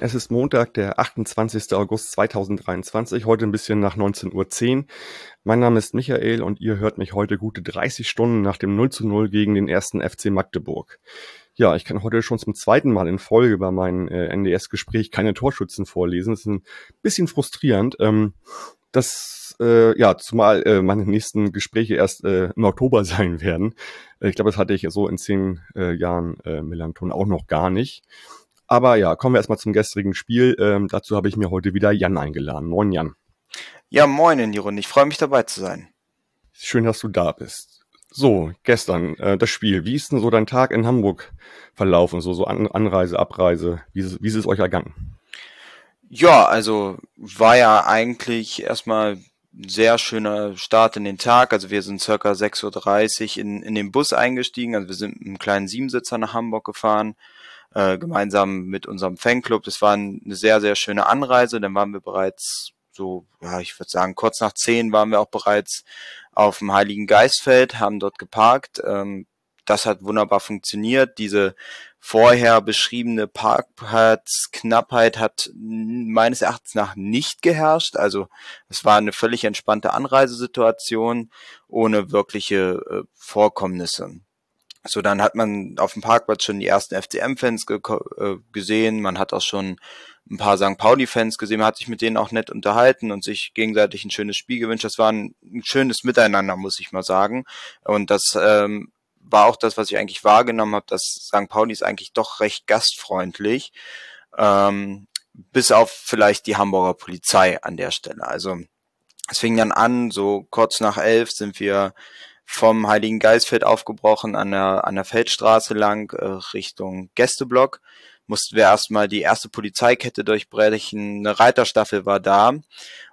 es ist Montag, der 28. August 2023, heute ein bisschen nach 19.10 Uhr. Mein Name ist Michael und ihr hört mich heute gute 30 Stunden nach dem 0 zu 0 gegen den ersten FC Magdeburg. Ja, ich kann heute schon zum zweiten Mal in Folge bei meinem äh, NDS-Gespräch keine Torschützen vorlesen. Das ist ein bisschen frustrierend. Ähm, das, äh, ja, zumal äh, meine nächsten Gespräche erst äh, im Oktober sein werden. Ich glaube, das hatte ich so in zehn äh, Jahren äh, Melanton auch noch gar nicht. Aber ja, kommen wir erstmal zum gestrigen Spiel. Ähm, dazu habe ich mir heute wieder Jan eingeladen. Moin Jan. Ja, moin in die Runde. Ich freue mich dabei zu sein. Schön, dass du da bist. So, gestern äh, das Spiel. Wie ist denn so dein Tag in Hamburg verlaufen? So, so An Anreise, Abreise. Wie ist, wie ist es euch ergangen? Ja, also war ja eigentlich erstmal ein sehr schöner Start in den Tag. Also wir sind circa 6.30 Uhr in, in den Bus eingestiegen. Also wir sind mit einem kleinen Siebensitzer nach Hamburg gefahren, äh, gemeinsam mit unserem Fanclub. Das war eine sehr, sehr schöne Anreise. Dann waren wir bereits so, ja, ich würde sagen, kurz nach zehn waren wir auch bereits auf dem Heiligen Geistfeld, haben dort geparkt. Ähm, das hat wunderbar funktioniert. Diese vorher beschriebene Parkplatzknappheit hat meines Erachtens nach nicht geherrscht. Also es war eine völlig entspannte Anreisesituation ohne wirkliche äh, Vorkommnisse. So, dann hat man auf dem Parkplatz schon die ersten FCM-Fans ge äh, gesehen. Man hat auch schon ein paar St. Pauli-Fans gesehen, man hat sich mit denen auch nett unterhalten und sich gegenseitig ein schönes Spiel gewünscht. Das war ein, ein schönes Miteinander, muss ich mal sagen. Und das ähm, war auch das, was ich eigentlich wahrgenommen habe, dass St. Pauli ist eigentlich doch recht gastfreundlich, ähm, bis auf vielleicht die Hamburger Polizei an der Stelle. Also es fing dann an, so kurz nach elf sind wir vom Heiligen Geistfeld aufgebrochen an der, an der Feldstraße lang äh, Richtung Gästeblock mussten wir erstmal die erste Polizeikette durchbrechen. Eine Reiterstaffel war da.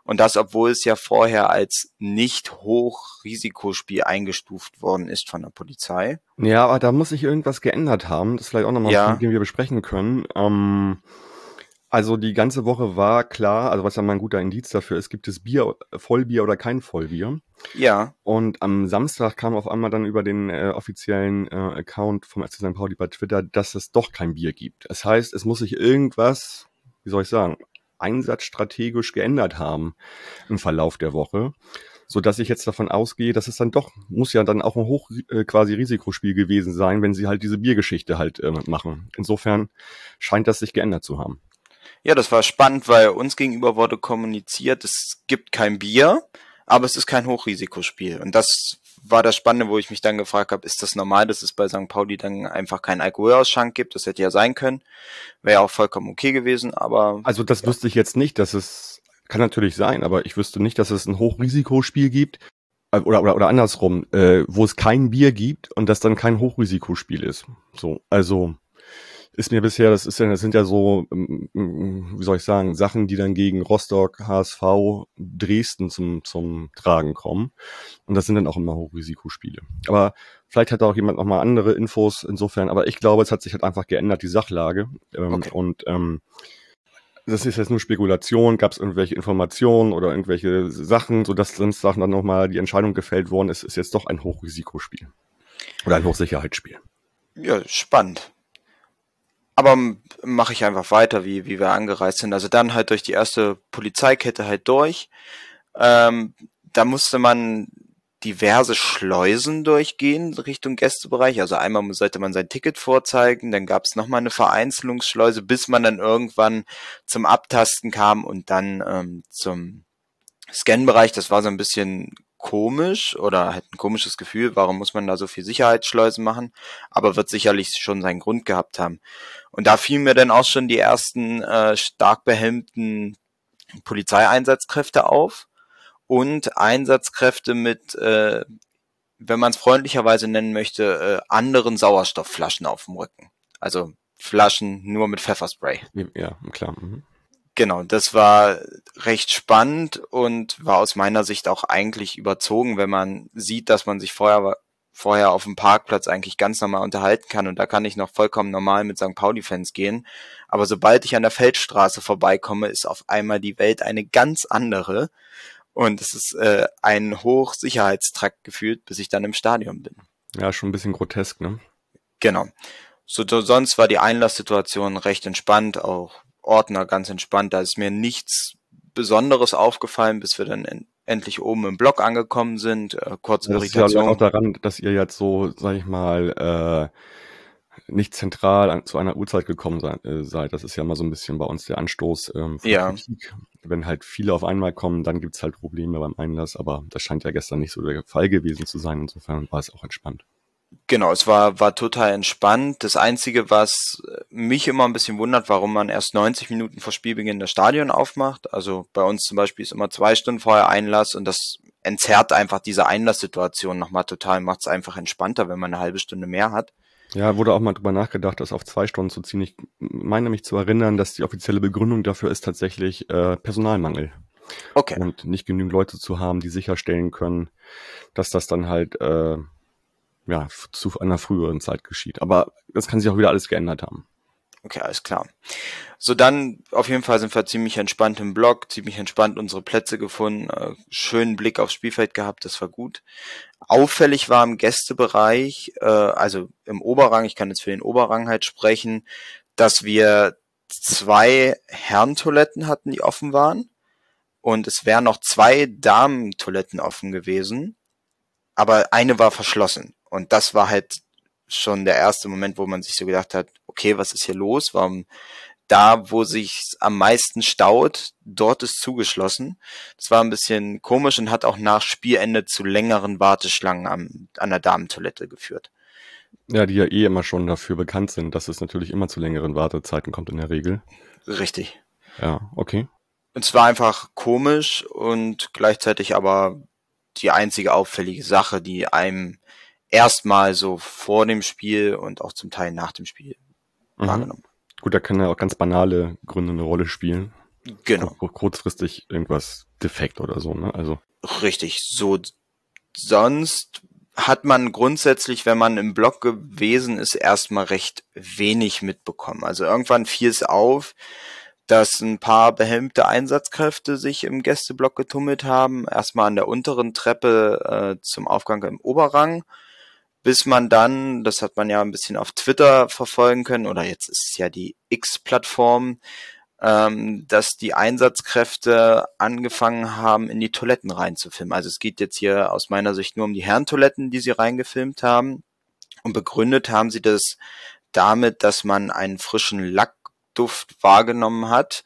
Und das, obwohl es ja vorher als nicht Hochrisikospiel eingestuft worden ist von der Polizei. Ja, aber da muss sich irgendwas geändert haben. Das vielleicht auch nochmal, ja. den wir besprechen können. Ähm also die ganze Woche war klar, also was ja mal ein guter Indiz dafür ist, gibt es Bier, Vollbier oder kein Vollbier. Ja. Und am Samstag kam auf einmal dann über den äh, offiziellen äh, Account vom FC St. Pauli bei Twitter, dass es doch kein Bier gibt. Das heißt, es muss sich irgendwas, wie soll ich sagen, einsatzstrategisch geändert haben im Verlauf der Woche, so dass ich jetzt davon ausgehe, dass es dann doch muss ja dann auch ein hoch äh, quasi Risikospiel gewesen sein, wenn sie halt diese Biergeschichte halt äh, machen. Insofern scheint das sich geändert zu haben. Ja, das war spannend, weil uns gegenüber wurde kommuniziert, es gibt kein Bier, aber es ist kein Hochrisikospiel. Und das war das Spannende, wo ich mich dann gefragt habe, ist das normal, dass es bei St. Pauli dann einfach keinen Alkoholausschank gibt? Das hätte ja sein können. Wäre ja auch vollkommen okay gewesen, aber. Also das ja. wüsste ich jetzt nicht, dass es, kann natürlich sein, aber ich wüsste nicht, dass es ein Hochrisikospiel gibt. Äh, oder, oder, oder andersrum, äh, wo es kein Bier gibt und das dann kein Hochrisikospiel ist. So, also ist mir bisher, das ist ja, das sind ja so, ähm, wie soll ich sagen, Sachen, die dann gegen Rostock, HSV, Dresden zum, zum Tragen kommen. Und das sind dann auch immer Hochrisikospiele. Aber vielleicht hat da auch jemand nochmal andere Infos insofern, aber ich glaube, es hat sich halt einfach geändert, die Sachlage. Ähm, okay. Und ähm, das ist jetzt nur Spekulation, gab es irgendwelche Informationen oder irgendwelche Sachen, sodass Samstag dann nochmal die Entscheidung gefällt worden ist, ist jetzt doch ein Hochrisikospiel. Oder ein Hochsicherheitsspiel. Ja, spannend. Aber mache ich einfach weiter, wie, wie wir angereist sind. Also dann halt durch die erste Polizeikette halt durch. Ähm, da musste man diverse Schleusen durchgehen Richtung Gästebereich. Also einmal sollte man sein Ticket vorzeigen, dann gab es nochmal eine Vereinzelungsschleuse, bis man dann irgendwann zum Abtasten kam und dann ähm, zum Scanbereich. Das war so ein bisschen komisch oder halt ein komisches Gefühl, warum muss man da so viel Sicherheitsschleusen machen, aber wird sicherlich schon seinen Grund gehabt haben. Und da fielen mir dann auch schon die ersten äh, stark behelmten Polizeieinsatzkräfte auf und Einsatzkräfte mit, äh, wenn man es freundlicherweise nennen möchte, äh, anderen Sauerstoffflaschen auf dem Rücken. Also Flaschen nur mit Pfefferspray. Ja, klar. Mhm. Genau, das war recht spannend und war aus meiner Sicht auch eigentlich überzogen, wenn man sieht, dass man sich vorher vorher auf dem Parkplatz eigentlich ganz normal unterhalten kann und da kann ich noch vollkommen normal mit St. Pauli-Fans gehen. Aber sobald ich an der Feldstraße vorbeikomme, ist auf einmal die Welt eine ganz andere und es ist äh, ein Hochsicherheitstrakt gefühlt, bis ich dann im Stadion bin. Ja, schon ein bisschen grotesk, ne? Genau. So, sonst war die Einlasssituation recht entspannt, auch Ordner ganz entspannt. Da ist mir nichts Besonderes aufgefallen, bis wir dann en endlich oben im Block angekommen sind. Äh, kurze das Irritation. Das liegt auch daran, dass ihr jetzt so, sag ich mal, äh, nicht zentral an, zu einer Uhrzeit gekommen sei, äh, seid. Das ist ja mal so ein bisschen bei uns der Anstoß ähm, von ja. Kritik. Wenn halt viele auf einmal kommen, dann gibt's halt Probleme beim Einlass, aber das scheint ja gestern nicht so der Fall gewesen zu sein. Insofern war es auch entspannt. Genau, es war, war total entspannt. Das Einzige, was mich immer ein bisschen wundert, warum man erst 90 Minuten vor Spielbeginn das Stadion aufmacht. Also bei uns zum Beispiel ist immer zwei Stunden vorher Einlass und das entzerrt einfach diese Einlasssituation nochmal total, macht es einfach entspannter, wenn man eine halbe Stunde mehr hat. Ja, wurde auch mal drüber nachgedacht, das auf zwei Stunden zu ziehen. Ich meine mich zu erinnern, dass die offizielle Begründung dafür ist tatsächlich äh, Personalmangel. Okay. Und nicht genügend Leute zu haben, die sicherstellen können, dass das dann halt äh, ja, zu einer früheren Zeit geschieht. Aber das kann sich auch wieder alles geändert haben. Okay, alles klar. So, dann auf jeden Fall sind wir ziemlich entspannt im Block, ziemlich entspannt unsere Plätze gefunden, äh, schönen Blick aufs Spielfeld gehabt, das war gut. Auffällig war im Gästebereich, äh, also im Oberrang, ich kann jetzt für den Oberrang halt sprechen, dass wir zwei Herrentoiletten hatten, die offen waren. Und es wären noch zwei Damentoiletten offen gewesen, aber eine war verschlossen. Und das war halt schon der erste Moment, wo man sich so gedacht hat, okay, was ist hier los? Warum da, wo sich am meisten staut, dort ist zugeschlossen. Das war ein bisschen komisch und hat auch nach Spielende zu längeren Warteschlangen am, an der Damentoilette geführt. Ja, die ja eh immer schon dafür bekannt sind, dass es natürlich immer zu längeren Wartezeiten kommt in der Regel. Richtig. Ja, okay. Und es war einfach komisch und gleichzeitig aber die einzige auffällige Sache, die einem erstmal so vor dem Spiel und auch zum Teil nach dem Spiel mhm. wahrgenommen. Gut, da können ja auch ganz banale Gründe eine Rolle spielen. Genau. Kurzfristig irgendwas defekt oder so, ne? Also. Richtig. So, sonst hat man grundsätzlich, wenn man im Block gewesen ist, erstmal recht wenig mitbekommen. Also irgendwann fiel es auf, dass ein paar behelmte Einsatzkräfte sich im Gästeblock getummelt haben. Erstmal an der unteren Treppe äh, zum Aufgang im Oberrang bis man dann, das hat man ja ein bisschen auf Twitter verfolgen können, oder jetzt ist es ja die X-Plattform, ähm, dass die Einsatzkräfte angefangen haben, in die Toiletten reinzufilmen. Also es geht jetzt hier aus meiner Sicht nur um die Herrentoiletten, die sie reingefilmt haben. Und begründet haben sie das damit, dass man einen frischen Lackduft wahrgenommen hat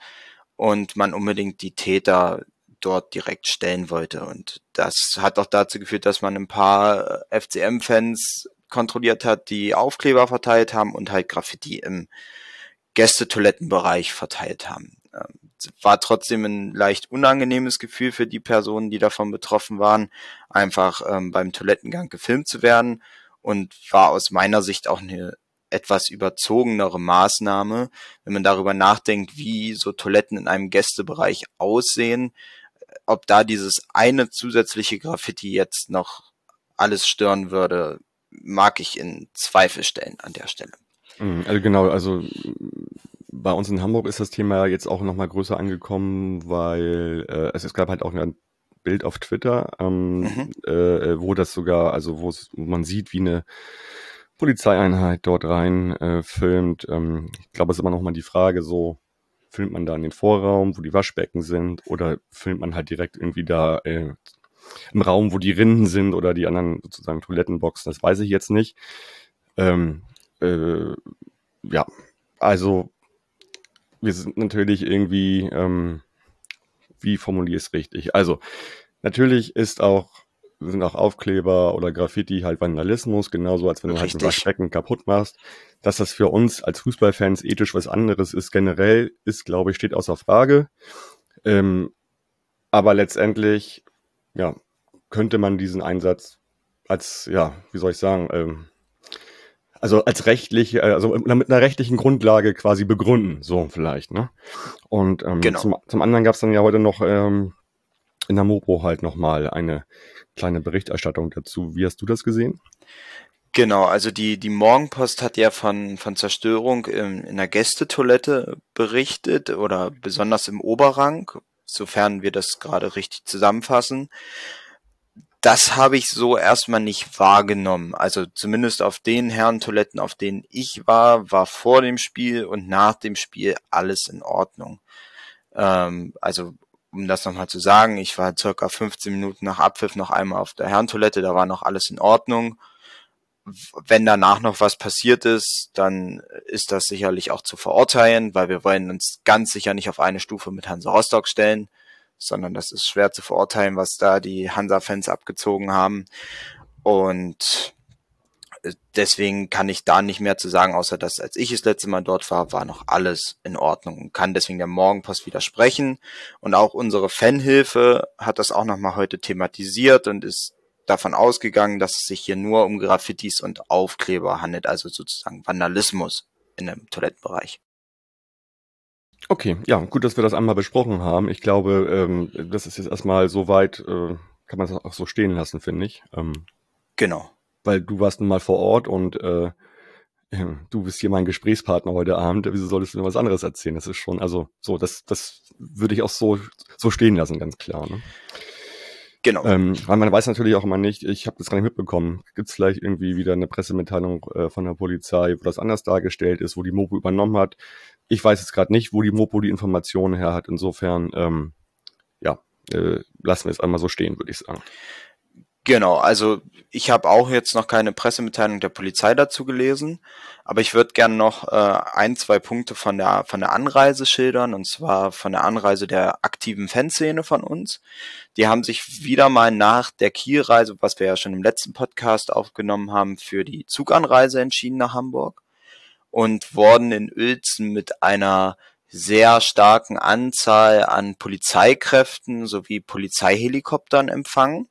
und man unbedingt die Täter dort direkt stellen wollte. Und das hat auch dazu geführt, dass man ein paar äh, FCM-Fans kontrolliert hat, die Aufkleber verteilt haben und halt Graffiti im Gästetoilettenbereich verteilt haben. Ähm, war trotzdem ein leicht unangenehmes Gefühl für die Personen, die davon betroffen waren, einfach ähm, beim Toilettengang gefilmt zu werden und war aus meiner Sicht auch eine etwas überzogenere Maßnahme, wenn man darüber nachdenkt, wie so Toiletten in einem Gästebereich aussehen, ob da dieses eine zusätzliche Graffiti jetzt noch alles stören würde, mag ich in Zweifel stellen an der Stelle. Mhm, also genau, also bei uns in Hamburg ist das Thema jetzt auch nochmal größer angekommen, weil äh, es, es gab halt auch ein Bild auf Twitter, ähm, mhm. äh, wo das sogar, also wo man sieht, wie eine Polizeieinheit dort rein äh, filmt. Ähm, ich glaube, es ist immer noch mal die Frage so, filmt man da in den Vorraum, wo die Waschbecken sind, oder filmt man halt direkt irgendwie da äh, im Raum, wo die Rinden sind oder die anderen sozusagen Toilettenboxen, das weiß ich jetzt nicht. Ähm, äh, ja, also wir sind natürlich irgendwie, ähm, wie formuliere ich es richtig? Also natürlich ist auch sind auch Aufkleber oder Graffiti halt Vandalismus, genauso als wenn du Richtig. halt ein Waschbecken kaputt machst. Dass das für uns als Fußballfans ethisch was anderes ist, generell ist, glaube ich, steht außer Frage. Ähm, aber letztendlich, ja, könnte man diesen Einsatz als, ja, wie soll ich sagen, ähm, also als rechtlich, also mit einer rechtlichen Grundlage quasi begründen, so vielleicht, ne? Und ähm, genau. zum, zum anderen gab es dann ja heute noch ähm, in der Mopo halt nochmal eine kleine Berichterstattung dazu. Wie hast du das gesehen? Genau, also die, die Morgenpost hat ja von, von Zerstörung in, in der Gästetoilette berichtet oder besonders im Oberrang, sofern wir das gerade richtig zusammenfassen. Das habe ich so erstmal nicht wahrgenommen. Also zumindest auf den Herrentoiletten, auf denen ich war, war vor dem Spiel und nach dem Spiel alles in Ordnung. Ähm, also um das nochmal zu sagen, ich war circa 15 Minuten nach Abpfiff noch einmal auf der Herrentoilette, da war noch alles in Ordnung. Wenn danach noch was passiert ist, dann ist das sicherlich auch zu verurteilen, weil wir wollen uns ganz sicher nicht auf eine Stufe mit Hansa Rostock stellen, sondern das ist schwer zu verurteilen, was da die Hansa-Fans abgezogen haben. Und deswegen kann ich da nicht mehr zu sagen, außer dass als ich das letzte Mal dort war, war noch alles in Ordnung und kann deswegen der Morgenpost widersprechen. Und auch unsere Fanhilfe hat das auch nochmal heute thematisiert und ist davon ausgegangen, dass es sich hier nur um Graffitis und Aufkleber handelt, also sozusagen Vandalismus in dem Toilettenbereich. Okay, ja, gut, dass wir das einmal besprochen haben. Ich glaube, ähm, das ist jetzt erstmal so weit, äh, kann man das auch so stehen lassen, finde ich. Ähm, genau weil du warst nun mal vor Ort und äh, du bist hier mein Gesprächspartner heute Abend, wieso solltest du mir was anderes erzählen? Das ist schon, also so, das, das würde ich auch so, so stehen lassen, ganz klar. Ne? Genau. Ähm, weil man weiß natürlich auch immer nicht, ich habe das gar nicht mitbekommen. Gibt es vielleicht irgendwie wieder eine Pressemitteilung äh, von der Polizei, wo das anders dargestellt ist, wo die Mopo übernommen hat? Ich weiß jetzt gerade nicht, wo die Mopo die Informationen her hat. Insofern, ähm, ja, äh, lassen wir es einmal so stehen, würde ich sagen. Genau, also ich habe auch jetzt noch keine Pressemitteilung der Polizei dazu gelesen, aber ich würde gern noch äh, ein, zwei Punkte von der von der Anreise schildern, und zwar von der Anreise der aktiven Fanszene von uns. Die haben sich wieder mal nach der Kielreise, was wir ja schon im letzten Podcast aufgenommen haben, für die Zuganreise entschieden nach Hamburg und wurden in Uelzen mit einer sehr starken Anzahl an Polizeikräften sowie Polizeihelikoptern empfangen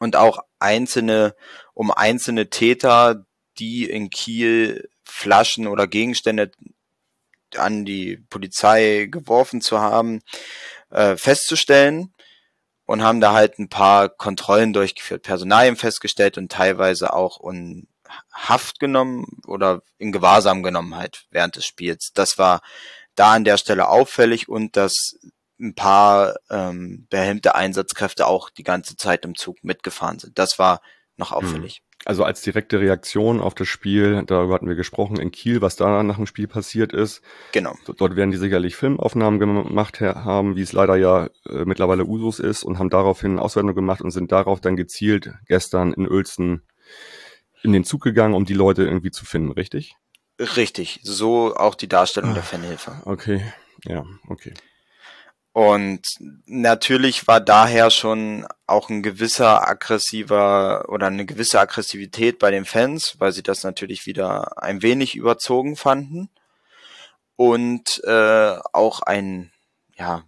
und auch einzelne, um einzelne Täter, die in Kiel Flaschen oder Gegenstände an die Polizei geworfen zu haben, äh, festzustellen und haben da halt ein paar Kontrollen durchgeführt, Personalien festgestellt und teilweise auch in Haft genommen oder in Gewahrsam genommen halt während des Spiels. Das war da an der Stelle auffällig und das ein paar ähm, behelmte Einsatzkräfte auch die ganze Zeit im Zug mitgefahren sind. Das war noch hm. auffällig. Also als direkte Reaktion auf das Spiel, darüber hatten wir gesprochen in Kiel, was da nach dem Spiel passiert ist. Genau. Dort werden die sicherlich Filmaufnahmen gemacht haben, wie es leider ja äh, mittlerweile Usus ist und haben daraufhin Auswertung gemacht und sind darauf dann gezielt gestern in Uelzen in den Zug gegangen, um die Leute irgendwie zu finden, richtig? Richtig, so auch die Darstellung ah, der Fanhilfe. Okay, ja, okay. Und natürlich war daher schon auch ein gewisser aggressiver oder eine gewisse Aggressivität bei den Fans, weil sie das natürlich wieder ein wenig überzogen fanden. Und äh, auch ein, ja,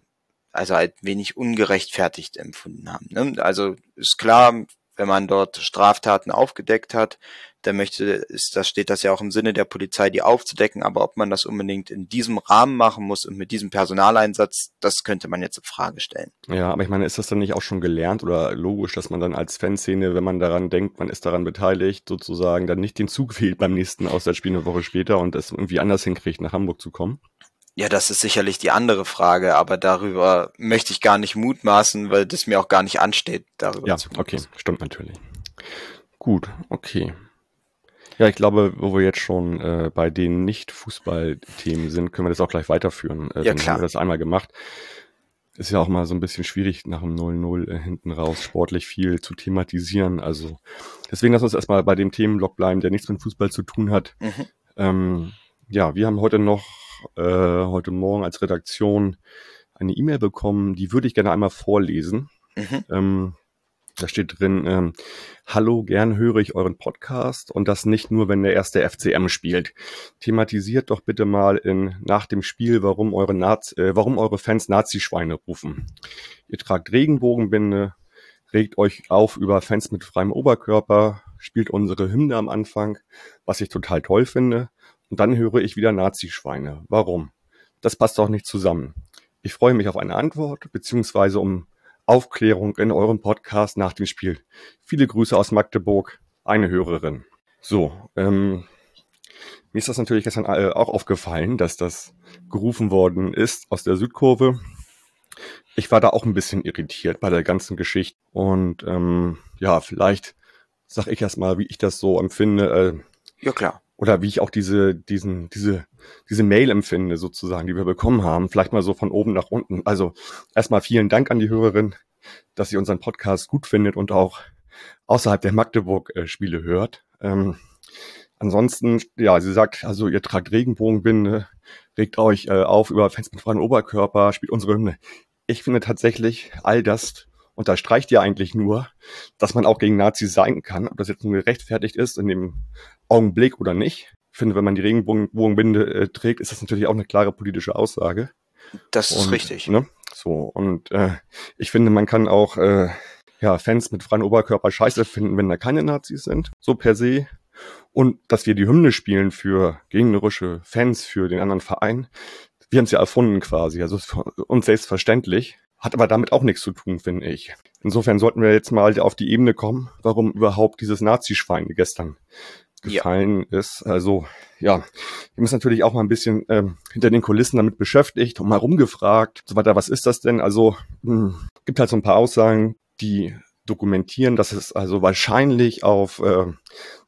also ein wenig ungerechtfertigt empfunden haben. Ne? Also ist klar, wenn man dort Straftaten aufgedeckt hat, dann möchte, ist, das steht das ja auch im Sinne der Polizei, die aufzudecken, aber ob man das unbedingt in diesem Rahmen machen muss und mit diesem Personaleinsatz, das könnte man jetzt in Frage stellen. Ja, aber ich meine, ist das dann nicht auch schon gelernt oder logisch, dass man dann als Fanszene, wenn man daran denkt, man ist daran beteiligt, sozusagen dann nicht den Zug wählt beim nächsten Auswärtsspiel eine Woche später und das irgendwie anders hinkriegt, nach Hamburg zu kommen? Ja, das ist sicherlich die andere Frage, aber darüber möchte ich gar nicht mutmaßen, weil das mir auch gar nicht ansteht, darüber ja, zu Ja, okay, stimmt natürlich. Gut, okay. Ja, ich glaube, wo wir jetzt schon äh, bei den Nicht-Fußball-Themen sind, können wir das auch gleich weiterführen. Äh, ja, klar. Haben wir das einmal gemacht. Ist ja auch mal so ein bisschen schwierig, nach dem 0-0 äh, hinten raus sportlich viel zu thematisieren. Also deswegen lass uns erstmal bei dem Themenblock bleiben, der nichts mit Fußball zu tun hat. Mhm. Ähm, ja, wir haben heute noch äh, heute Morgen als Redaktion eine E-Mail bekommen, die würde ich gerne einmal vorlesen. Mhm. Ähm, da steht drin, ähm, hallo, gern höre ich euren Podcast und das nicht nur, wenn der erste FCM spielt. Thematisiert doch bitte mal in, nach dem Spiel, warum eure, Nazi, äh, warum eure Fans Nazi-Schweine rufen. Ihr tragt Regenbogenbinde, regt euch auf über Fans mit freiem Oberkörper, spielt unsere Hymne am Anfang, was ich total toll finde. Und dann höre ich wieder Nazi-Schweine. Warum? Das passt doch nicht zusammen. Ich freue mich auf eine Antwort, beziehungsweise um Aufklärung in eurem Podcast nach dem Spiel. Viele Grüße aus Magdeburg, eine Hörerin. So, ähm, mir ist das natürlich gestern äh, auch aufgefallen, dass das gerufen worden ist aus der Südkurve. Ich war da auch ein bisschen irritiert bei der ganzen Geschichte. Und ähm, ja, vielleicht sag ich erst mal, wie ich das so empfinde. Äh, Ja, klar. Oder wie ich auch diese, diesen, diese, diese Mail empfinde, sozusagen, die wir bekommen haben. Vielleicht mal so von oben nach unten. Also erstmal vielen Dank an die Hörerin, dass sie unseren Podcast gut findet und auch außerhalb der Magdeburg-Spiele hört. Ähm, ansonsten, ja, sie sagt, also ihr tragt Regenbogenbinde, regt euch äh, auf über Fans mit freiem Oberkörper, spielt unsere Hymne. Ich finde tatsächlich, all das unterstreicht ja eigentlich nur, dass man auch gegen Nazis sein kann. Ob das jetzt nun gerechtfertigt ist in dem Augenblick oder nicht. Ich finde, wenn man die Regenbogenbinde äh, trägt, ist das natürlich auch eine klare politische Aussage. Das ist Und, richtig. Ne? So, und äh, ich finde, man kann auch äh, ja, Fans mit freiem Oberkörper scheiße finden, wenn da keine Nazis sind, so per se. Und dass wir die Hymne spielen für gegnerische Fans, für den anderen Verein, wir haben es ja erfunden quasi, also uns selbstverständlich, hat aber damit auch nichts zu tun, finde ich. Insofern sollten wir jetzt mal auf die Ebene kommen, warum überhaupt dieses Nazischwein gestern Ja. gefallen ist. Also ja, wir uns natürlich auch mal ein bisschen ähm, hinter den Kulissen damit beschäftigt und mal rumgefragt, so weiter, was ist das denn? Also mh, gibt halt so ein paar Aussagen, die dokumentieren, dass es also wahrscheinlich auf äh,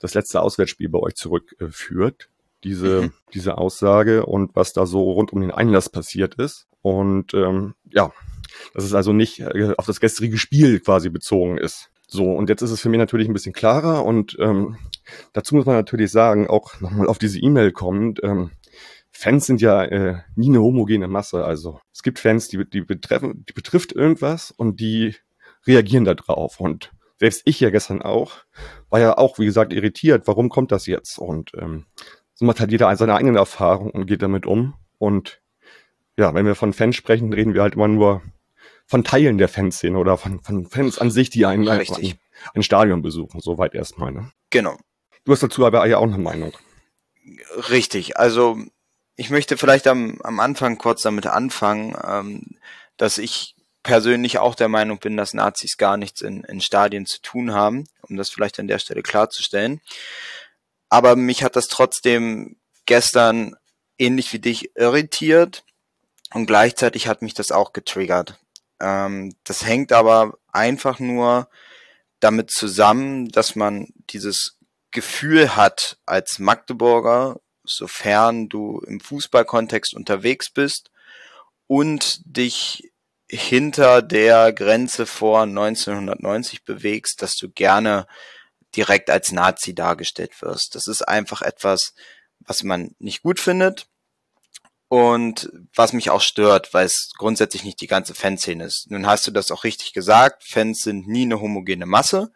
das letzte Auswärtsspiel bei euch zurückführt, äh, diese, Mhm. diese Aussage und was da so rund um den Einlass passiert ist. Und ähm, ja, dass es also nicht äh, auf das gestrige Spiel quasi bezogen ist. So, und jetzt ist es für mich natürlich ein bisschen klarer und ähm, dazu muss man natürlich sagen, auch nochmal auf diese E-Mail kommend, ähm, Fans sind ja äh, nie eine homogene Masse. Also es gibt Fans, die, die betreffen, die betrifft irgendwas und die reagieren da drauf. Und selbst ich ja gestern auch, war ja auch, wie gesagt, irritiert, warum kommt das jetzt? Und ähm, so macht halt jeder seine eigene Erfahrung und geht damit um. Und ja, wenn wir von Fans sprechen, reden wir halt immer nur von Teilen der Fanszene oder von, von Fans an sich, die ein, ein, ein Stadion besuchen. Soweit erstmal. Ne? Genau. Du hast dazu aber ja auch eine Meinung. Richtig. Also ich möchte vielleicht am, am Anfang kurz damit anfangen, ähm, dass ich persönlich auch der Meinung bin, dass Nazis gar nichts in, in Stadien zu tun haben, um das vielleicht an der Stelle klarzustellen. Aber mich hat das trotzdem gestern ähnlich wie dich irritiert und gleichzeitig hat mich das auch getriggert. Ähm, das hängt aber einfach nur damit zusammen, dass man dieses Gefühl hat als Magdeburger, sofern du im Fußballkontext unterwegs bist und dich hinter der Grenze vor 1990 bewegst, dass du gerne direkt als Nazi dargestellt wirst. Das ist einfach etwas, was man nicht gut findet und was mich auch stört, weil es grundsätzlich nicht die ganze Fanszene ist. Nun hast du das auch richtig gesagt, Fans sind nie eine homogene Masse.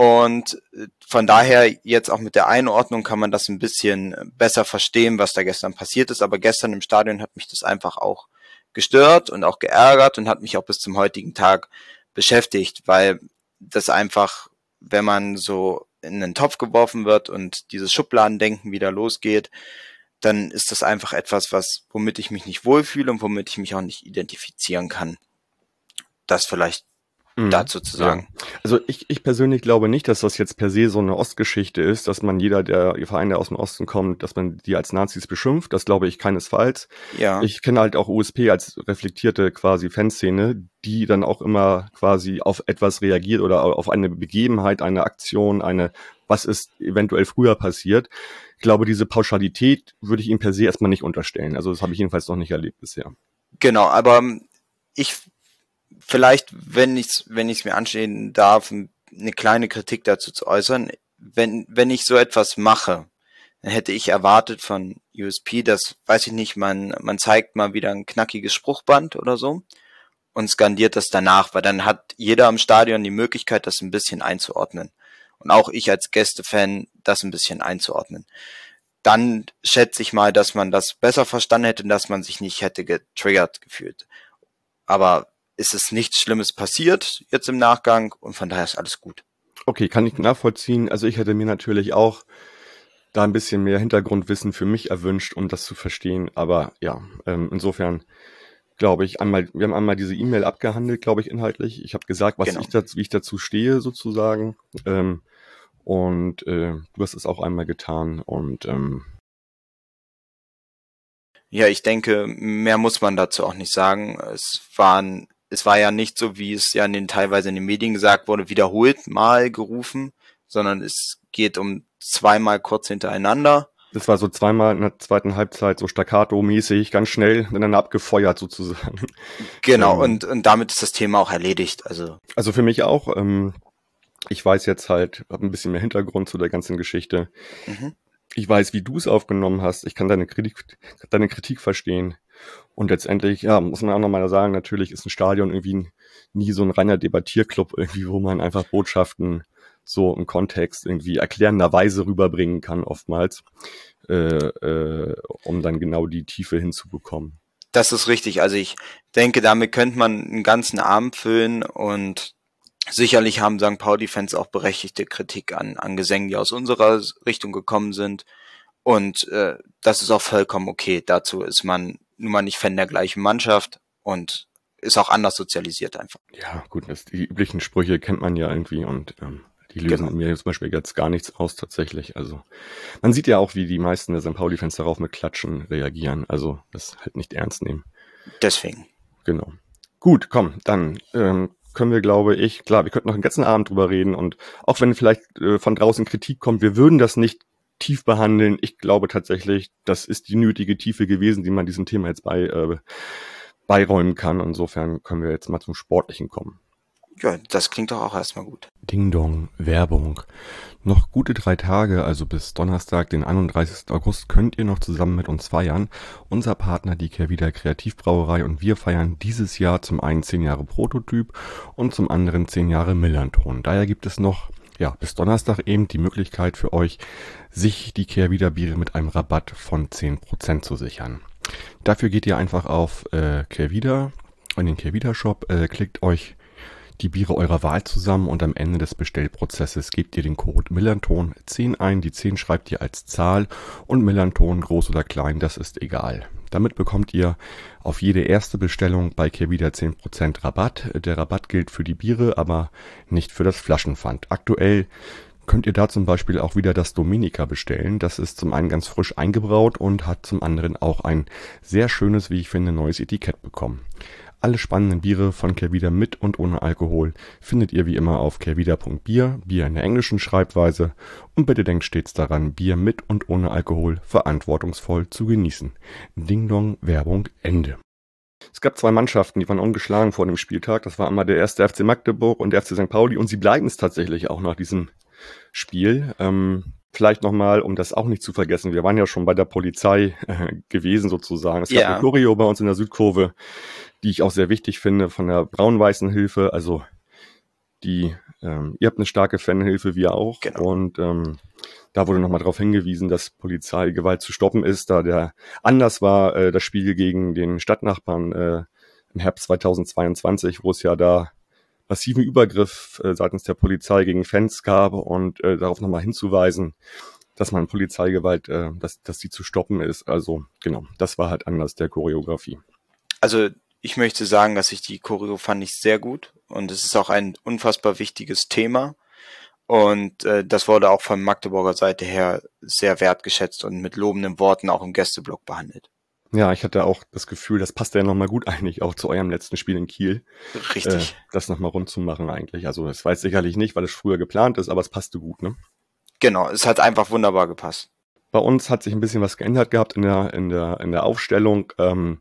Und äh, von daher jetzt auch mit der Einordnung kann man das ein bisschen besser verstehen, was da gestern passiert ist. Aber gestern im Stadion hat mich das einfach auch gestört und auch geärgert und hat mich auch bis zum heutigen Tag beschäftigt, weil das einfach, wenn man so in den Topf geworfen wird und dieses Schubladendenken wieder losgeht, dann ist das einfach etwas, was, womit ich mich nicht wohlfühle und womit ich mich auch nicht identifizieren kann. Das vielleicht Mhm. dazu zu sagen. Also ich, ich persönlich glaube nicht, dass das jetzt per se so eine Ostgeschichte ist, dass man jeder, der Verein, der aus dem Osten kommt, dass man die als Nazis beschimpft. Das glaube ich keinesfalls. Ja, Ich kenne halt auch USP als reflektierte quasi Fanszene, die dann auch immer quasi auf etwas reagiert oder auf eine Begebenheit, eine Aktion, eine, was ist eventuell früher passiert. Ich glaube, diese Pauschalität würde ich ihm per se erstmal nicht unterstellen. Also das habe ich jedenfalls noch nicht erlebt bisher. genau, aber ähm, ich vielleicht, wenn ich wenn ich es mir anstehen darf, eine kleine Kritik dazu zu äußern. Wenn wenn ich so etwas mache, dann hätte ich erwartet von USP, dass weiß ich nicht, man man zeigt mal wieder ein knackiges Spruchband oder so und skandiert das danach, weil dann hat jeder im Stadion die Möglichkeit, das ein bisschen einzuordnen. Und auch ich als Gästefan, das ein bisschen einzuordnen. Dann schätze ich mal, dass man das besser verstanden hätte und dass man sich nicht hätte getriggert gefühlt. Aber ist es nichts Schlimmes passiert jetzt im Nachgang und von daher ist alles gut. Okay, kann ich nachvollziehen. Also ich hätte mir natürlich auch da ein bisschen mehr Hintergrundwissen für mich erwünscht, um das zu verstehen. Aber ja, ähm, insofern glaube ich, einmal, wir haben einmal diese E-Mail abgehandelt, glaube ich, inhaltlich. Ich habe gesagt, was Genau. ich dazu, wie ich dazu stehe, sozusagen. Ähm, und äh, du hast es auch einmal getan. Und ähm, Ja, ich denke, mehr muss man dazu auch nicht sagen. Es waren, es war ja nicht so, wie es ja in den teilweise in den Medien gesagt wurde, wiederholt mal gerufen, sondern es geht um zweimal kurz hintereinander. das war so zweimal in der zweiten Halbzeit so staccato-mäßig, ganz schnell, dann abgefeuert sozusagen. Genau, Ähm. und, und damit ist das Thema auch erledigt. Also, Also für mich auch. Ähm, ich weiß jetzt halt, habe ein bisschen mehr Hintergrund zu der ganzen Geschichte. mhm. Ich weiß, wie du es aufgenommen hast. Ich kann deine Kritik, deine Kritik verstehen. Und letztendlich, ja, muss man auch nochmal sagen, natürlich ist ein Stadion irgendwie nie so ein reiner Debattierclub, irgendwie, wo man einfach Botschaften so im Kontext irgendwie erklärenderweise rüberbringen kann, oftmals, äh, äh, um dann genau die Tiefe hinzubekommen. Das ist richtig. Also ich denke, damit könnte man einen ganzen Abend füllen und sicherlich haben St. Pauli-Fans auch berechtigte Kritik an, an Gesängen, die aus unserer Richtung gekommen sind. Und äh, das ist auch vollkommen okay. Dazu ist man nun mal nicht Fan der gleichen Mannschaft und ist auch anders sozialisiert einfach. Ja, gut, das, die üblichen Sprüche kennt man ja irgendwie und ähm, die lösen Genau. mir zum Beispiel jetzt gar nichts aus tatsächlich. Also man sieht ja auch, wie die meisten der St. Pauli-Fans darauf mit Klatschen reagieren. Also das halt nicht ernst nehmen. Deswegen. Genau. Gut, komm, dann ähm, können wir, glaube ich, klar, wir könnten noch den ganzen Abend drüber reden und auch wenn vielleicht äh, von draußen Kritik kommt, wir würden das nicht tief behandeln. Ich glaube tatsächlich, das ist die nötige Tiefe gewesen, die man diesem Thema jetzt bei, äh, beiräumen kann. Insofern können wir jetzt mal zum Sportlichen kommen. Ja, das klingt doch auch erstmal gut. Ding Dong, Werbung. Noch gute drei Tage, also bis Donnerstag, den 31. August, könnt ihr noch zusammen mit uns feiern. Unser Partner, die Kehrwieder Kreativbrauerei und wir feiern dieses Jahr zum einen 10 Jahre Prototyp und zum anderen 10 Jahre Millanton. Daher gibt es noch, ja, bis Donnerstag eben die Möglichkeit für euch, sich die Kehrwieder Biere mit einem Rabatt von 10% zu sichern. Dafür geht ihr einfach auf äh, Kehrwieder, in den Kehrwieder Shop, äh, klickt euch die Biere eurer Wahl zusammen und am Ende des Bestellprozesses gebt ihr den Code Millanton 10 ein. Die 10 schreibt ihr als Zahl und Millanton groß oder klein, das ist egal. Damit bekommt ihr auf jede erste Bestellung bei Kehrwieder 10% Rabatt. Der Rabatt gilt für die Biere, aber nicht für das Flaschenpfand. Aktuell könnt ihr da zum Beispiel auch wieder das Dominica bestellen. Das ist zum einen ganz frisch eingebraut und hat zum anderen auch ein sehr schönes, wie ich finde, neues Etikett bekommen. Alle spannenden Biere von Kehrwieder mit und ohne Alkohol findet ihr wie immer auf kehrwieder.bier, Bier in der englischen Schreibweise und bitte denkt stets daran, Bier mit und ohne Alkohol verantwortungsvoll zu genießen. Ding Dong, Werbung, Ende. Es gab zwei Mannschaften, die waren ungeschlagen vor dem Spieltag. Das war einmal der erste FC Magdeburg und der FC St. Pauli und sie bleiben es tatsächlich auch nach diesem Spiel. Ähm, vielleicht nochmal, um das auch nicht zu vergessen, wir waren ja schon bei der Polizei äh, gewesen sozusagen. Es gab Ja. eine Choreo bei uns in der Südkurve, die ich auch sehr wichtig finde, von der braun-weißen Hilfe. Also die, ähm, ihr habt eine starke Fanhilfe, wir auch. Genau. Und ähm, da wurde nochmal darauf hingewiesen, dass Polizeigewalt zu stoppen ist, da der Anlass war äh, das Spiel gegen den Stadtnachbarn äh, im Herbst 2022, wo es ja da massiven Übergriff äh, seitens der Polizei gegen Fans gab und äh, darauf nochmal hinzuweisen, dass man Polizeigewalt, äh, dass, dass die zu stoppen ist. Also genau, das war halt Anlass der Choreografie. Also ich möchte sagen, dass ich die Choreo fand ich sehr gut und es ist auch ein unfassbar wichtiges Thema und äh, das wurde auch von Magdeburger Seite her sehr wertgeschätzt und mit lobenden Worten auch im Gästeblock behandelt. Ja, ich hatte auch das Gefühl, das passt ja nochmal gut eigentlich auch zu eurem letzten Spiel in Kiel, Richtig. äh, das nochmal rund zu machen eigentlich. Also das weiß sicherlich nicht, weil es früher geplant ist, aber es passte gut, ne? Genau, es hat einfach wunderbar gepasst. Bei uns hat sich ein bisschen was geändert gehabt in der, in der, in der Aufstellung. Ähm,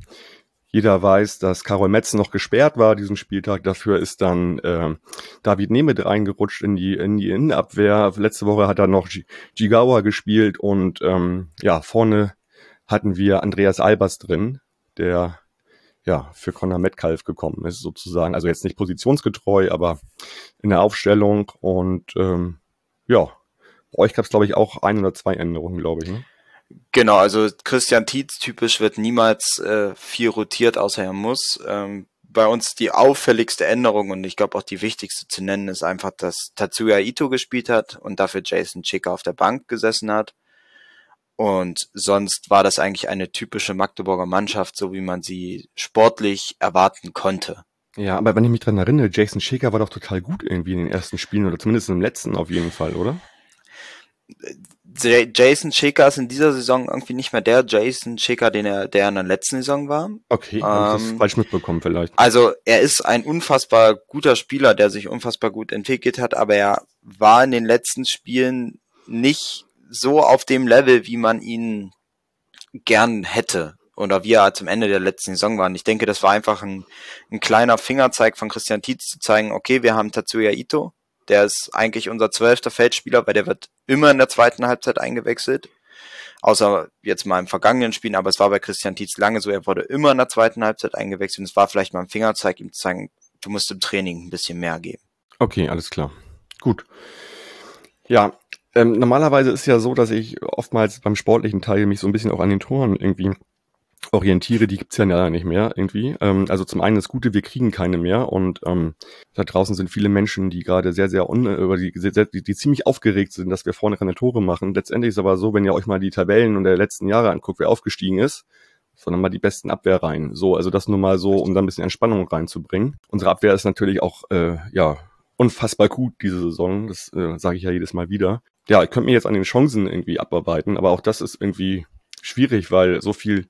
jeder weiß, dass Karol Metz noch gesperrt war diesen Spieltag. Dafür ist dann ähm, David Nemeth reingerutscht in die, in die Innenabwehr. Letzte Woche hat er noch G- Gigawa gespielt und ähm, ja, vorne hatten wir Andreas Albers drin, der ja für Conor Metcalf gekommen ist, sozusagen. Also jetzt nicht positionsgetreu, aber in der Aufstellung. Und ähm, ja, bei euch gab es, glaube ich, auch ein oder zwei Änderungen, glaube ich. Ne? Genau, also Christian Tietz typisch wird niemals äh, viel rotiert, außer er muss. Ähm, bei uns die auffälligste Änderung und ich glaube auch die wichtigste zu nennen ist einfach, dass Tatsuya Ito gespielt hat und dafür Jason Chica auf der Bank gesessen hat. Und sonst war das eigentlich eine typische Magdeburger Mannschaft, so wie man sie sportlich erwarten konnte. Ja, aber wenn ich mich dran erinnere, Jason Schäker war doch total gut irgendwie in den ersten Spielen oder zumindest im letzten auf jeden Fall, oder? Jason Schäker ist in dieser Saison irgendwie nicht mehr der Jason Schäker, den er, der in der letzten Saison war. Okay, ähm, das falsch mitbekommen vielleicht. Also er ist ein unfassbar guter Spieler, der sich unfassbar gut entwickelt hat, aber er war in den letzten Spielen nicht so auf dem Level, wie man ihn gern hätte oder wie er zum Ende der letzten Saison war. Und ich denke, das war einfach ein, ein kleiner Fingerzeig von Christian Tietz zu zeigen, okay, wir haben Tatsuya Ito, der ist eigentlich unser zwölfter Feldspieler, weil der wird immer in der zweiten Halbzeit eingewechselt. Außer jetzt mal im vergangenen Spiel, aber es war bei Christian Tietz lange so, er wurde immer in der zweiten Halbzeit eingewechselt. Und es war vielleicht mal ein Fingerzeig, ihm zu zeigen, du musst im Training ein bisschen mehr geben. Okay, alles klar. Gut. Ja, ähm, normalerweise ist ja so, dass ich oftmals beim sportlichen Teil mich so ein bisschen auch an den Toren irgendwie orientiere, die gibt's ja leider nicht mehr irgendwie. Ähm, also zum einen das Gute, wir kriegen keine mehr und ähm, da draußen sind viele Menschen, die gerade sehr, sehr, un über die, die, die ziemlich aufgeregt sind, dass wir vorne keine Tore machen. Letztendlich ist aber so, wenn ihr euch mal die Tabellen und der letzten Jahre anguckt, wer aufgestiegen ist, sondern mal die besten Abwehr rein. So, also das nur mal so, um da ein bisschen Entspannung reinzubringen. Unsere Abwehr ist natürlich auch, äh, ja, unfassbar gut diese Saison. Das äh, sage ich ja jedes Mal wieder. Ja, ich könnte mir jetzt an den Chancen irgendwie abarbeiten, aber auch das ist irgendwie schwierig, weil so viel,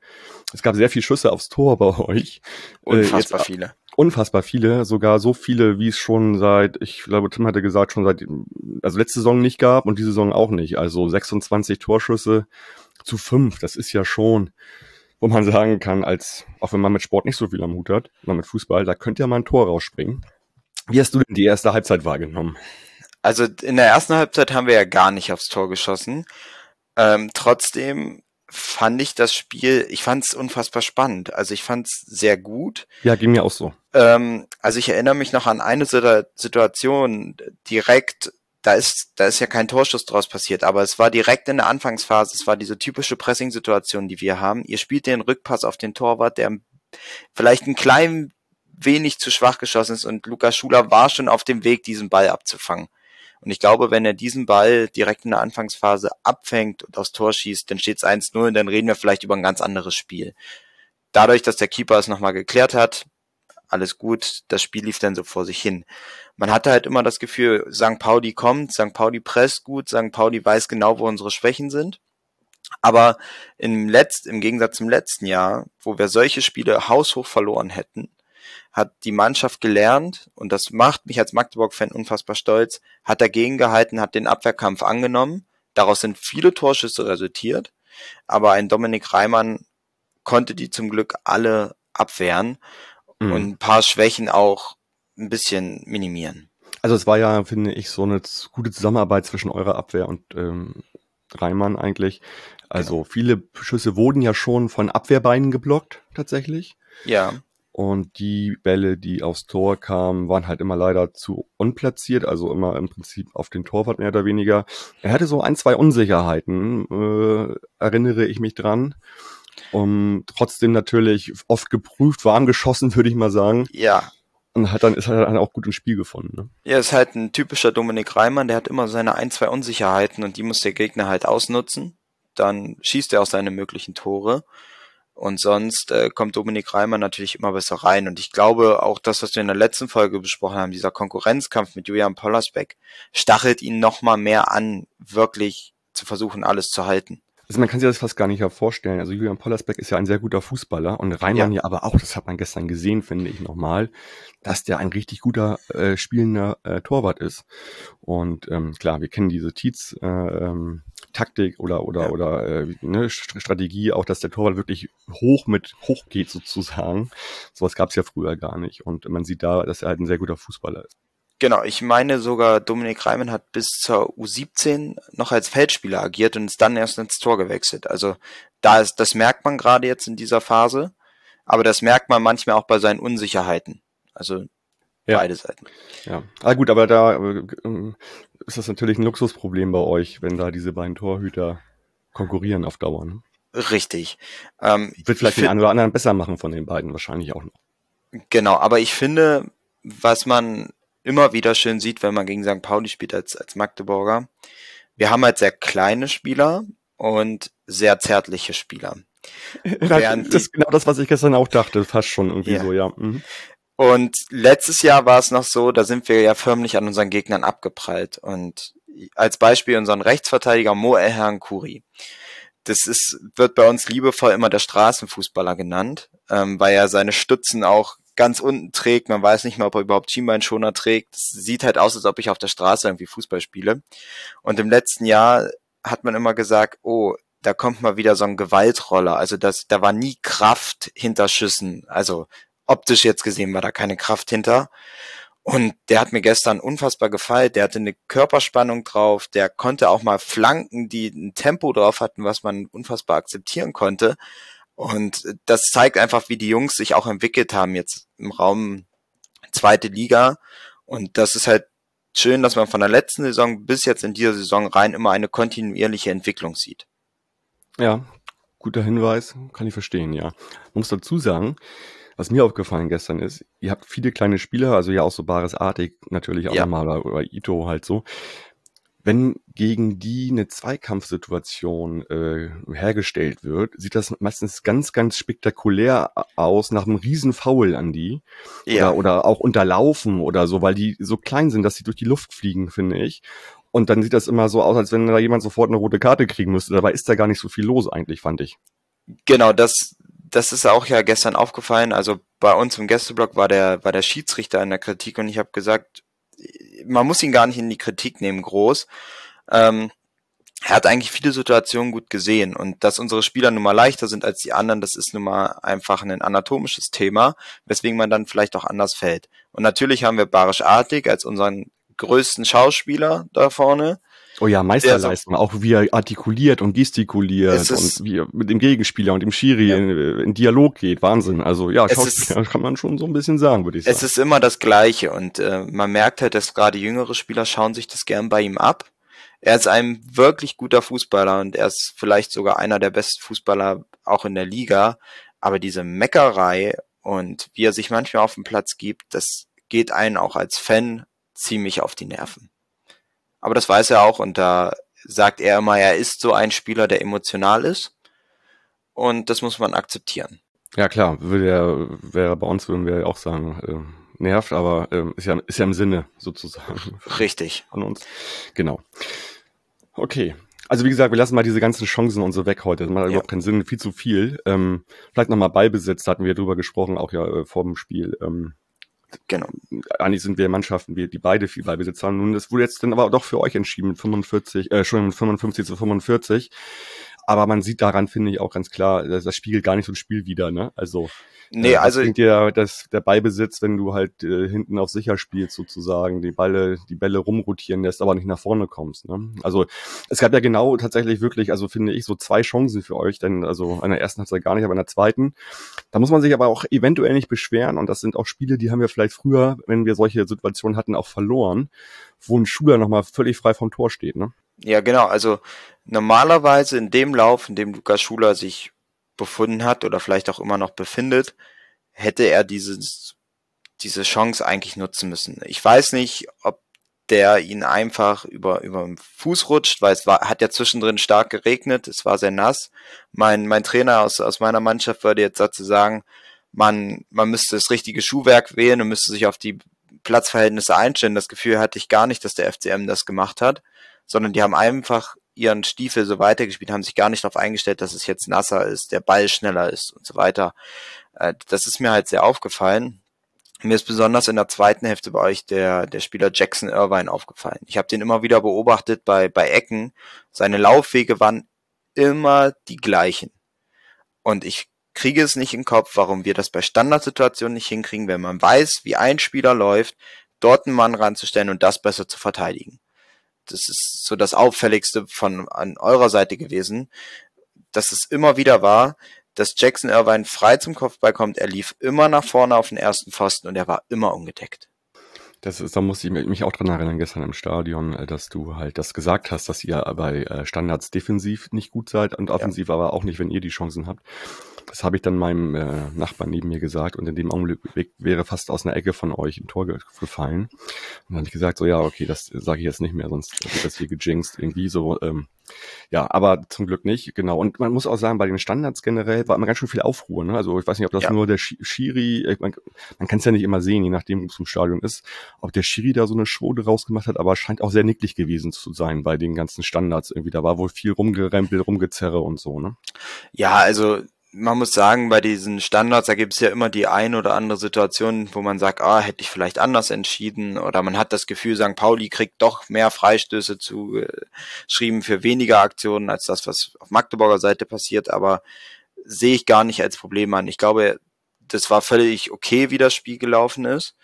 es gab sehr viele Schüsse aufs Tor bei euch. Unfassbar äh, jetzt, viele. Unfassbar viele, sogar so viele, wie es schon seit, ich glaube, Tim hatte gesagt, schon seit, also letzte Saison nicht gab und diese Saison auch nicht. Also 26 Torschüsse zu fünf, das ist ja schon, wo man sagen kann, als, auch wenn man mit Sport nicht so viel am Hut hat, man mit Fußball, da könnte ja mal ein Tor rausspringen. Wie hast du denn die erste Halbzeit wahrgenommen? Also in der ersten Halbzeit haben wir ja gar nicht aufs Tor geschossen. Ähm, trotzdem fand ich das Spiel, ich fand es unfassbar spannend. Also ich fand es sehr gut. Ja, ging mir auch so. Ähm, also ich erinnere mich noch an eine Situation direkt, da ist, da ist ja kein Torschuss draus passiert, aber es war direkt in der Anfangsphase, es war diese typische Pressing-Situation, die wir haben. Ihr spielt den Rückpass auf den Torwart, der vielleicht ein klein wenig zu schwach geschossen ist und Lukas Schuler war schon auf dem Weg, diesen Ball abzufangen. Und ich glaube, wenn er diesen Ball direkt in der Anfangsphase abfängt und aufs Tor schießt, dann steht es 1-0 und dann reden wir vielleicht über ein ganz anderes Spiel. Dadurch, dass der Keeper es nochmal geklärt hat, alles gut, das Spiel lief dann so vor sich hin. Man hatte halt immer das Gefühl, St. Pauli kommt, St. Pauli presst gut, St. Pauli weiß genau, wo unsere Schwächen sind. Aber im, Letzt, im Gegensatz zum letzten Jahr, wo wir solche Spiele haushoch verloren hätten, hat die Mannschaft gelernt, und das macht mich als Magdeburg-Fan unfassbar stolz, hat dagegen gehalten, hat den Abwehrkampf angenommen. Daraus sind viele Torschüsse resultiert, aber ein Dominik Reimann konnte die zum Glück alle abwehren mhm. und ein paar Schwächen auch ein bisschen minimieren. Also es war ja, finde ich, so eine gute Zusammenarbeit zwischen eurer Abwehr und ähm, Reimann eigentlich. Also genau. viele Schüsse wurden ja schon von Abwehrbeinen geblockt, tatsächlich. Ja. Und die Bälle, die aufs Tor kamen, waren halt immer leider zu unplatziert, also immer im Prinzip auf den Torwart mehr oder weniger. Er hatte so ein, zwei Unsicherheiten, äh, erinnere ich mich dran. Um, trotzdem natürlich oft geprüft, warm geschossen, würde ich mal sagen. Ja. Und hat dann, ist halt dann auch gut ins Spiel gefunden. Ne? Ja, ist halt ein typischer Dominik Reimann, der hat immer seine ein, zwei Unsicherheiten und die muss der Gegner halt ausnutzen. Dann schießt er auch seine möglichen Tore. Und sonst äh, kommt Dominik Reimer natürlich immer besser rein. Und ich glaube, auch das, was wir in der letzten Folge besprochen haben, dieser Konkurrenzkampf mit Julian Pollersbeck, stachelt ihn nochmal mehr an, wirklich zu versuchen, alles zu halten. Also man kann sich das fast gar nicht vorstellen. Also Julian Pollersbeck ist ja ein sehr guter Fußballer und Reimann ja. ja aber auch, das hat man gestern gesehen, finde ich nochmal, dass der ein richtig guter äh, spielender äh, Torwart ist. Und ähm, klar, wir kennen diese Tietz äh, ähm, Taktik oder oder ja. oder äh, ne, Strategie, auch dass der Torwart wirklich hoch mit hoch geht sozusagen. Sowas gab es ja früher gar nicht. Und man sieht da, dass er halt ein sehr guter Fußballer ist. Genau, ich meine sogar, Dominik Reimann hat bis zur U17 noch als Feldspieler agiert und ist dann erst ins Tor gewechselt. Also da ist, das merkt man gerade jetzt in dieser Phase, aber das merkt man manchmal auch bei seinen Unsicherheiten. Also ja. beide Seiten. Ja, ah, gut, aber da äh, ist das natürlich ein Luxusproblem bei euch, wenn da diese beiden Torhüter konkurrieren auf Dauer. Ne? Richtig. Ähm, Wird vielleicht den einen oder anderen besser machen von den beiden wahrscheinlich auch noch. Genau, aber ich finde, was man immer wieder schön sieht, wenn man gegen St. Pauli spielt als, als Magdeburger. Wir haben halt sehr kleine Spieler und sehr zärtliche Spieler. das ist genau das, was ich gestern auch dachte, fast schon irgendwie ja. so, ja. Mhm. Und letztes Jahr war es noch so, da sind wir ja förmlich an unseren Gegnern abgeprallt. Und als Beispiel unseren Rechtsverteidiger Mo Elhan Kuri. Das ist, wird bei uns liebevoll immer der Straßenfußballer genannt, ähm, weil er seine Stützen auch ganz unten trägt. Man weiß nicht mehr, ob er überhaupt Schienbeinschoner trägt. Sieht halt aus, als ob ich auf der Straße irgendwie Fußball spiele. Und im letzten Jahr hat man immer gesagt, oh, da kommt mal wieder so ein Gewaltroller. Also das, da war nie Kraft hinter Schüssen. Also optisch jetzt gesehen war da keine Kraft hinter. Und der hat mir gestern unfassbar gefallen. Der hatte eine Körperspannung drauf. Der konnte auch mal Flanken, die ein Tempo drauf hatten, was man unfassbar akzeptieren konnte. Und das zeigt einfach, wie die Jungs sich auch entwickelt haben jetzt im Raum zweite Liga. Und das ist halt schön, dass man von der letzten Saison bis jetzt in dieser Saison rein immer eine kontinuierliche Entwicklung sieht. Ja, guter Hinweis, kann ich verstehen, ja. Man muss dazu sagen, was mir aufgefallen gestern ist, ihr habt viele kleine Spieler, also ja auch so Bares Artig natürlich auch ja. nochmal oder, oder Ito halt so. Wenn gegen die eine Zweikampfsituation äh, hergestellt wird, sieht das meistens ganz, ganz spektakulär aus nach einem riesen Foul an die. Ja. Oder, oder auch unterlaufen oder so, weil die so klein sind, dass sie durch die Luft fliegen, finde ich. Und dann sieht das immer so aus, als wenn da jemand sofort eine rote Karte kriegen müsste. Dabei ist da gar nicht so viel los eigentlich, fand ich. Genau, das, das ist auch ja gestern aufgefallen. Also bei uns im Gästeblock war der, war der Schiedsrichter in der Kritik und ich habe gesagt, man muss ihn gar nicht in die Kritik nehmen, groß. Ähm, er hat eigentlich viele Situationen gut gesehen und dass unsere Spieler nun mal leichter sind als die anderen, das ist nun mal einfach ein anatomisches Thema, weswegen man dann vielleicht auch anders fällt. Und natürlich haben wir Barisch Artig als unseren größten Schauspieler da vorne, Oh ja, Meisterleistung, auch wie er artikuliert und gestikuliert und wie er mit dem Gegenspieler und dem Schiri ja. in, in, Dialog geht. Wahnsinn. Also ja, Schauspieler kann man schon so ein bisschen sagen, würde ich sagen. Es ist immer das Gleiche und äh, man merkt halt, dass gerade jüngere Spieler schauen sich das gern bei ihm ab. Er ist ein wirklich guter Fußballer und er ist vielleicht sogar einer der besten Fußballer auch in der Liga. Aber diese Meckerei und wie er sich manchmal auf den Platz gibt, das geht einen auch als Fan ziemlich auf die Nerven. Aber das weiß er auch und da sagt er immer, er ist so ein Spieler, der emotional ist. Und das muss man akzeptieren. Ja klar, würde er, wäre bei uns würden wir auch sagen, äh, nervt, aber äh, ist, ja, ist ja im Sinne sozusagen. Richtig. Von uns. Genau. Okay. Also wie gesagt, wir lassen mal diese ganzen Chancen und so weg heute. Das macht ja. überhaupt keinen Sinn, viel zu viel. Ähm, vielleicht nochmal Ballbesitz, da hatten wir drüber gesprochen, auch ja äh, vor dem Spiel. Ähm, Genau. Eigentlich sind wir Mannschaften, wir, die beide viel Ballbesitz haben. Nun, das wurde jetzt dann aber doch für euch entschieden mit 45, äh, schon mit 55 zu 45. Aber man sieht daran, finde ich, auch ganz klar, das, das spiegelt gar nicht so ein Spiel wieder, ne? Also Nee, äh, also bringt dir das, der Beibesitz, wenn du halt äh, hinten auf sicher spielst sozusagen, die Bälle, die Bälle rumrotieren lässt, aber nicht nach vorne kommst. Ne? Also es gab ja genau tatsächlich wirklich, also finde ich, so zwei Chancen für euch, denn also an der ersten hat es gar nicht, aber in der zweiten. Da muss man sich aber auch eventuell nicht beschweren und das sind auch Spiele, die haben wir vielleicht früher, wenn wir solche Situationen hatten, auch verloren, wo ein Schuler nochmal völlig frei vom Tor steht. Ne? Ja, genau. Also normalerweise in dem Lauf, in dem Lukas Schuler sich befunden hat oder vielleicht auch immer noch befindet, hätte er dieses, diese Chance eigentlich nutzen müssen. Ich weiß nicht, ob der ihn einfach über, über den Fuß rutscht, weil es war, hat ja zwischendrin stark geregnet, es war sehr nass. Mein, mein Trainer aus, aus meiner Mannschaft würde jetzt dazu sagen, man, man müsste das richtige Schuhwerk wählen und müsste sich auf die Platzverhältnisse einstellen. Das Gefühl hatte ich gar nicht, dass der FCM das gemacht hat, sondern die haben einfach ihren Stiefel so weitergespielt, haben sich gar nicht darauf eingestellt, dass es jetzt nasser ist, der Ball schneller ist und so weiter. Äh, das ist mir halt sehr aufgefallen. Mir ist besonders in der zweiten Hälfte bei euch der, der Spieler Jackson Irvine aufgefallen. Ich habe den immer wieder beobachtet bei, bei Ecken. Seine Laufwege waren immer die gleichen. Und ich kriege es nicht in den Kopf, warum wir das bei Standardsituationen nicht hinkriegen, wenn man weiß, wie ein Spieler läuft, dort einen Mann ranzustellen und das besser zu verteidigen das ist so das Auffälligste von an eurer Seite gewesen, dass es immer wieder war, dass Jackson Irvine frei zum Kopfball kommt. Er lief immer nach vorne auf den ersten Pfosten und er war immer ungedeckt. Das ist, da muss ich mich auch dran erinnern, gestern im Stadion, äh, dass du halt das gesagt hast, dass ihr bei äh, Standards defensiv nicht gut seid und offensiv ja. aber auch nicht, wenn ihr die Chancen habt. Das habe ich dann meinem äh, Nachbarn neben mir gesagt und in dem Augenblick wäre fast aus einer Ecke von euch ein Tor gefallen. Und dann habe ich gesagt, so ja, okay, das sage ich jetzt nicht mehr, sonst wird das hier gejinxt irgendwie so. Ähm, Ja, aber zum Glück nicht, genau. Und man muss auch sagen, bei den Standards generell war immer ganz schön viel Aufruhr. Ne? Also ich weiß nicht, ob das ja. nur der Schiri, man, man kann es ja nicht immer sehen, je nachdem, wo es im Stadion ist, ob der Schiri da so eine Schwode rausgemacht hat, aber scheint auch sehr nicklig gewesen zu sein bei den ganzen Standards irgendwie. Da war wohl viel rumgerempel, rumgezerre und so, ne? Ja, also man muss sagen, bei diesen Standards, da gibt es ja immer die ein oder andere Situation, wo man sagt, ah, hätte ich vielleicht anders entschieden oder man hat das Gefühl, St. Pauli kriegt doch mehr Freistöße zugeschrieben für weniger Aktionen als das, was auf Magdeburger Seite passiert, aber sehe ich gar nicht als Problem an. Ich glaube, das war völlig okay, wie das Spiel gelaufen ist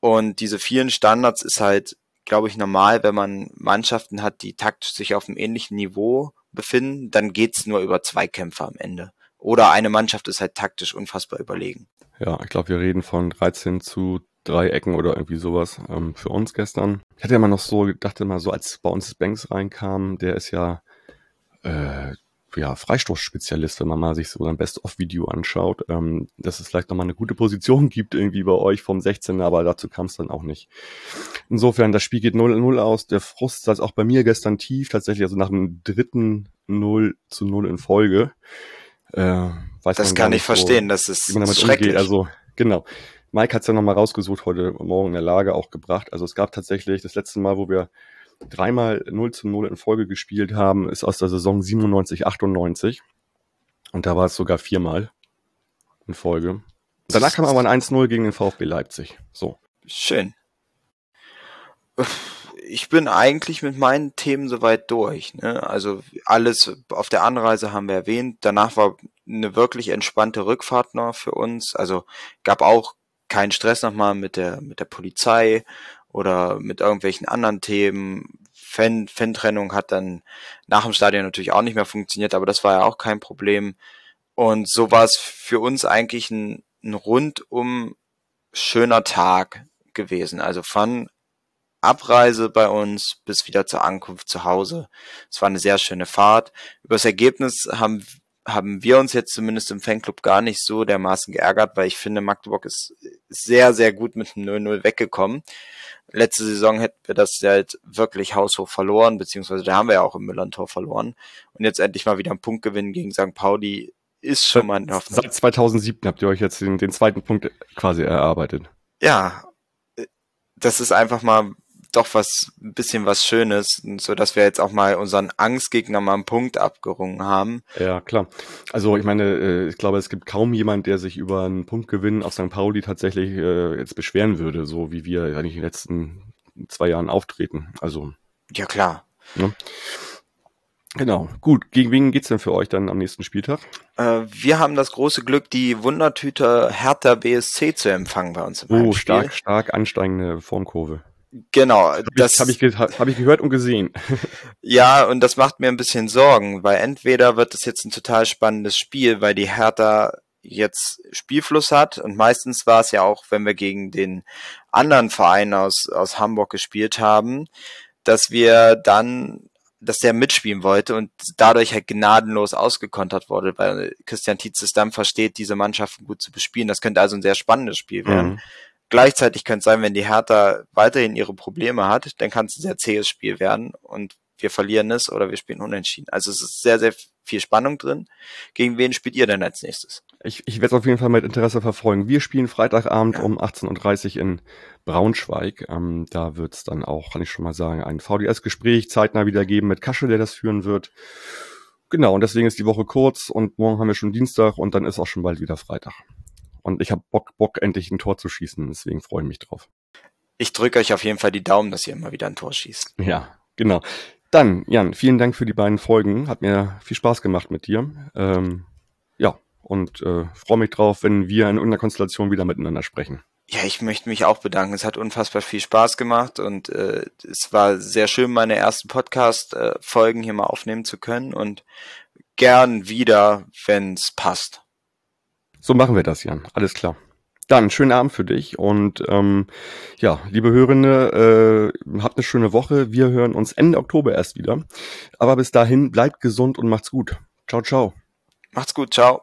und diese vielen Standards ist halt, glaube ich, normal, wenn man Mannschaften hat, die taktisch sich auf einem ähnlichen Niveau befinden, dann geht's nur über Zweikämpfe am Ende. Oder eine Mannschaft ist halt taktisch unfassbar überlegen. Ja, ich glaube, wir reden von 13 zu drei Ecken oder irgendwie sowas ähm, für uns gestern. Ich hatte ja immer noch so, dachte mal so, als bei uns Banks reinkam, der ist ja äh, ja, Freistoßspezialist, wenn man mal sich so ein Best-of-Video anschaut, ähm, dass es vielleicht nochmal eine gute Position gibt irgendwie bei euch vom 16. aber dazu kam es dann auch nicht. Insofern, das Spiel geht 0-0 aus. Der Frust saß auch bei mir gestern tief, tatsächlich, also nach dem dritten 0 zu 0 in Folge. Äh, weiß das kann ich verstehen, das ist wie man damit schrecklich. Umgeht. Also genau. Mike hat es ja nochmal rausgesucht, heute Morgen in der Lage auch gebracht. Also es gab tatsächlich das letzte Mal, wo wir dreimal 0 zu 0 in Folge gespielt haben, ist aus der Saison 97, 98. Und da war es sogar viermal in Folge. Danach kam aber ein 1-0 gegen den VfB Leipzig. So. Schön ich bin eigentlich mit meinen Themen soweit durch. Ne? Also alles auf der Anreise haben wir erwähnt. Danach war eine wirklich entspannte Rückfahrt noch für uns. Also gab auch keinen Stress nochmal mit der mit der Polizei oder mit irgendwelchen anderen Themen. Fan, Fan-Trennung hat dann nach dem Stadion natürlich auch nicht mehr funktioniert, aber das war ja auch kein Problem. Und so war es für uns eigentlich ein, ein rundum schöner Tag gewesen. Also von Abreise bei uns bis wieder zur Ankunft zu Hause. Es war eine sehr schöne Fahrt. Über das Ergebnis haben, haben wir uns jetzt zumindest im Fanclub gar nicht so dermaßen geärgert, weil ich finde, Magdeburg ist sehr, sehr gut mit dem 0-0 weggekommen. Letzte Saison hätten wir das halt wirklich haushoch verloren, beziehungsweise da haben wir ja auch im Müllerntor verloren. Und jetzt endlich mal wieder ein Punktgewinn gegen St. Pauli ist schon mal ein Hoffnung. Seit 2007 habt ihr euch jetzt den, den zweiten Punkt quasi erarbeitet. Ja, das ist einfach mal doch was, ein bisschen was Schönes, so dass wir jetzt auch mal unseren Angstgegner mal einen Punkt abgerungen haben. Ja, klar. Also ich meine, äh, ich glaube, es gibt kaum jemand, der sich über einen Punktgewinn auf St. Pauli tatsächlich äh, jetzt beschweren würde, so wie wir eigentlich in den letzten zwei Jahren auftreten. Also. Ja, klar. Ne? Genau, gut. Gegen wen geht's denn für euch dann am nächsten Spieltag? Äh, wir haben das große Glück, die Wundertüte Hertha BSC zu empfangen bei uns im Oh, Heimspiel. stark, stark ansteigende Formkurve. Genau, hab das habe ich, hab ich gehört und gesehen. ja, und das macht mir ein bisschen Sorgen, weil entweder wird es jetzt ein total spannendes Spiel, weil die Hertha jetzt Spielfluss hat und meistens war es ja auch, wenn wir gegen den anderen Verein aus aus Hamburg gespielt haben, dass wir dann dass der mitspielen wollte und dadurch halt gnadenlos ausgekontert wurde, weil Christian Tietzes dann versteht, diese Mannschaften gut zu bespielen. Das könnte also ein sehr spannendes Spiel werden. Mhm. Gleichzeitig könnte es sein, wenn die Hertha weiterhin ihre Probleme hat, dann kann es ein sehr zähes Spiel werden und wir verlieren es oder wir spielen unentschieden. Also es ist sehr, sehr viel Spannung drin. Gegen wen spielt ihr denn als nächstes? Ich, ich werde es auf jeden Fall mit Interesse verfolgen. Wir spielen Freitagabend ja. um 18.30 Uhr in Braunschweig. Ähm, da wird es dann auch, kann ich schon mal sagen, ein VDS-Gespräch zeitnah wieder geben mit Kasche, der das führen wird. Genau, und deswegen ist die Woche kurz und morgen haben wir schon Dienstag und dann ist auch schon bald wieder Freitag. Und ich habe Bock, Bock, endlich ein Tor zu schießen. Deswegen freue ich mich drauf. Ich drücke euch auf jeden Fall die Daumen, dass ihr immer wieder ein Tor schießt. Ja, genau. Dann, Jan, vielen Dank für die beiden Folgen. Hat mir viel Spaß gemacht mit dir. Ähm, ja, und äh, freue mich drauf, wenn wir in irgendeiner Konstellation wieder miteinander sprechen. Ja, ich möchte mich auch bedanken. Es hat unfassbar viel Spaß gemacht und äh, es war sehr schön, meine ersten Podcast-Folgen hier mal aufnehmen zu können und gern wieder, wenn es passt. So machen wir das, Jan. Alles klar. Dann schönen Abend für dich und ähm, ja, liebe Hörende, äh, habt eine schöne Woche. Wir hören uns Ende Oktober erst wieder. Aber bis dahin bleibt gesund und macht's gut. Ciao, ciao. Macht's gut, ciao.